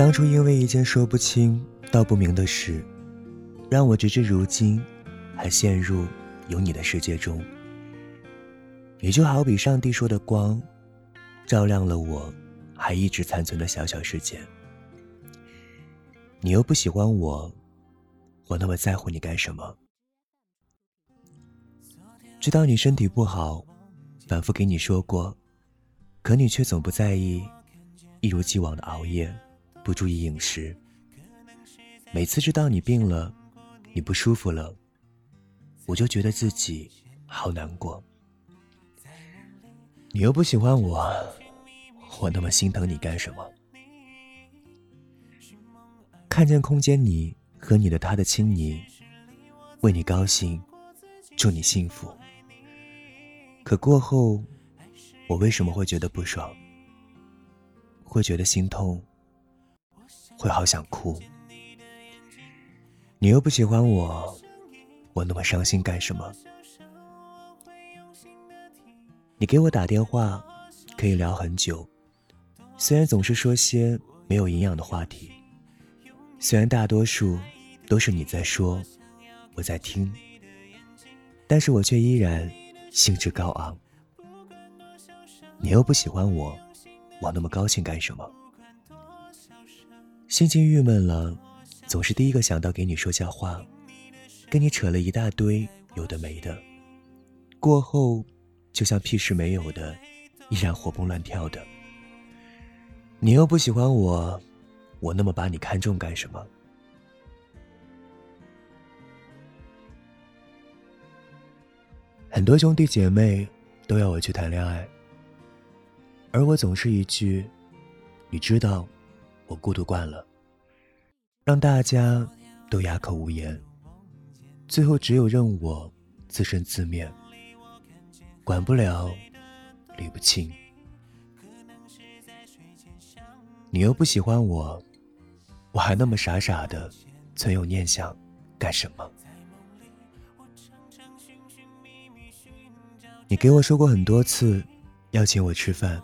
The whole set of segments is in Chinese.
当初因为一件说不清道不明的事，让我直至如今还陷入有你的世界中。你就好比上帝说的光，照亮了我还一直残存的小小世界。你又不喜欢我，我那么在乎你干什么？知道你身体不好，反复给你说过，可你却总不在意，一如既往的熬夜。不注意饮食，每次知道你病了，你不舒服了，我就觉得自己好难过。你又不喜欢我，我那么心疼你干什么？看见空间你和你的他的亲昵，为你高兴，祝你幸福。可过后，我为什么会觉得不爽？会觉得心痛？会好想哭，你又不喜欢我，我那么伤心干什么？你给我打电话，可以聊很久，虽然总是说些没有营养的话题，虽然大多数都是你在说，我在听，但是我却依然兴致高昂。你又不喜欢我，我那么高兴干什么？心情郁闷了，总是第一个想到给你说笑话，跟你扯了一大堆有的没的，过后就像屁事没有的，依然活蹦乱跳的。你又不喜欢我，我那么把你看重干什么？很多兄弟姐妹都要我去谈恋爱，而我总是一句，你知道。我孤独惯了，让大家都哑口无言，最后只有任我自生自灭，管不了，理不清。你又不喜欢我，我还那么傻傻的存有念想，干什么？你给我说过很多次，要请我吃饭，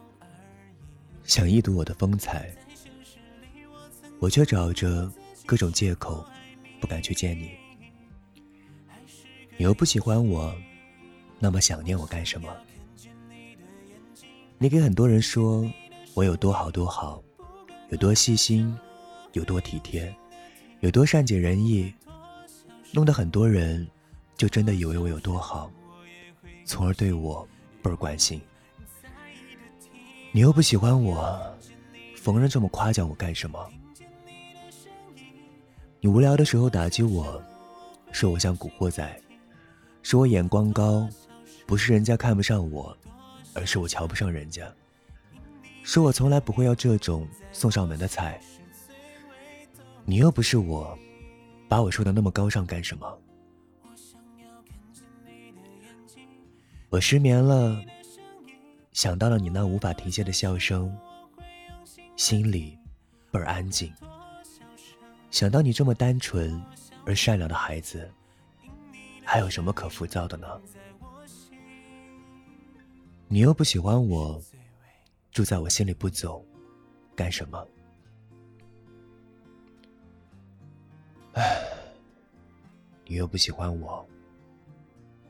想一睹我的风采。我却找着各种借口，不敢去见你。你又不喜欢我，那么想念我干什么？你给很多人说我有多好多好，有多细心，有多体贴，有多善解人意，弄得很多人就真的以为我有多好，从而对我倍儿关心。你又不喜欢我，逢人这么夸奖我干什么？你无聊的时候打击我，说我像古惑仔，说我眼光高，不是人家看不上我，而是我瞧不上人家。说我从来不会要这种送上门的菜。你又不是我，把我说的那么高尚干什么？我失眠了，想到了你那无法停歇的笑声，心里倍儿安静。想到你这么单纯而善良的孩子，还有什么可浮躁的呢？你又不喜欢我，住在我心里不走，干什么？唉，你又不喜欢我，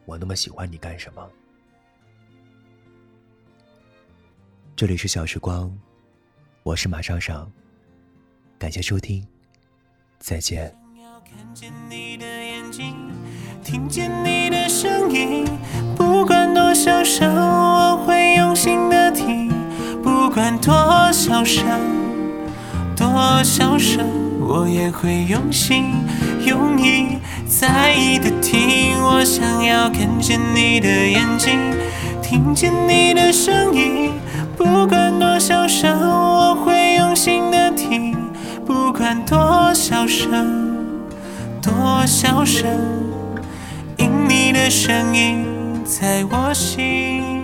我那么喜欢你干什么？这里是小时光，我是马上上，感谢收听。再见。看见你的眼睛听见你的声音不管多小声我会用心的听。不管多小声多小声我也会用心用意在意的听我想要看见你的眼睛听见你的声音不管多小声我会用心的多小声，多小声，因你的声音在我心。